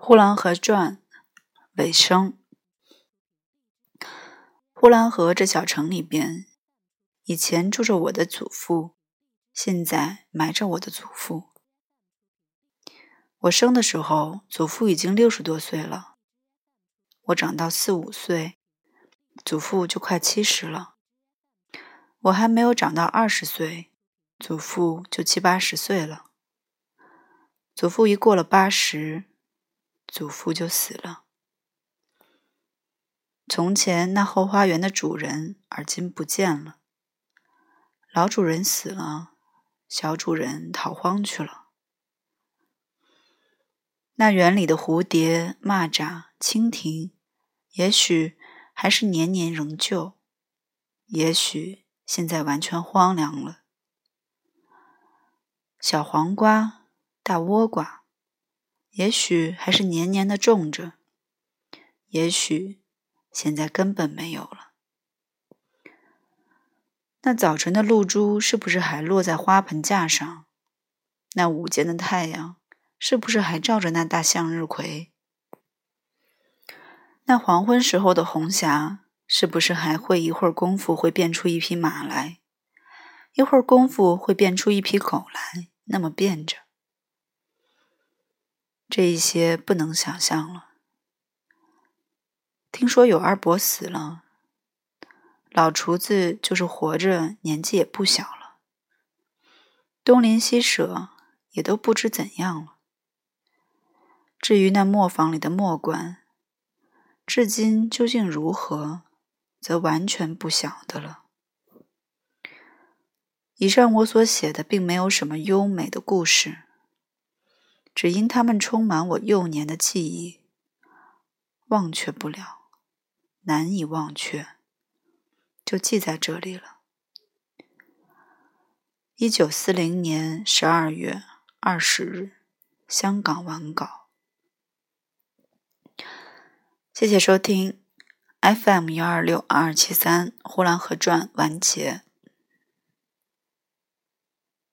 呼兰河传尾声。呼兰河这小城里边，以前住着我的祖父，现在埋着我的祖父。我生的时候，祖父已经六十多岁了。我长到四五岁，祖父就快七十了。我还没有长到二十岁，祖父就七八十岁了。祖父一过了八十。祖父就死了。从前那后花园的主人，而今不见了。老主人死了，小主人逃荒去了。那园里的蝴蝶、蚂蚱、蜻蜓，也许还是年年仍旧，也许现在完全荒凉了。小黄瓜、大倭瓜。也许还是年年的种着，也许现在根本没有了。那早晨的露珠是不是还落在花盆架上？那午间的太阳是不是还照着那大向日葵？那黄昏时候的红霞是不是还会一会儿功夫会变出一匹马来，一会儿功夫会变出一匹狗来？那么变着。这一些不能想象了。听说有二伯死了，老厨子就是活着，年纪也不小了。东邻西舍也都不知怎样了。至于那磨坊里的磨官，至今究竟如何，则完全不晓得了。以上我所写的，并没有什么优美的故事。只因他们充满我幼年的记忆，忘却不了，难以忘却，就记在这里了。一九四零年十二月二十日，香港完稿。谢谢收听 FM 幺二六二七三《呼兰河传》完结。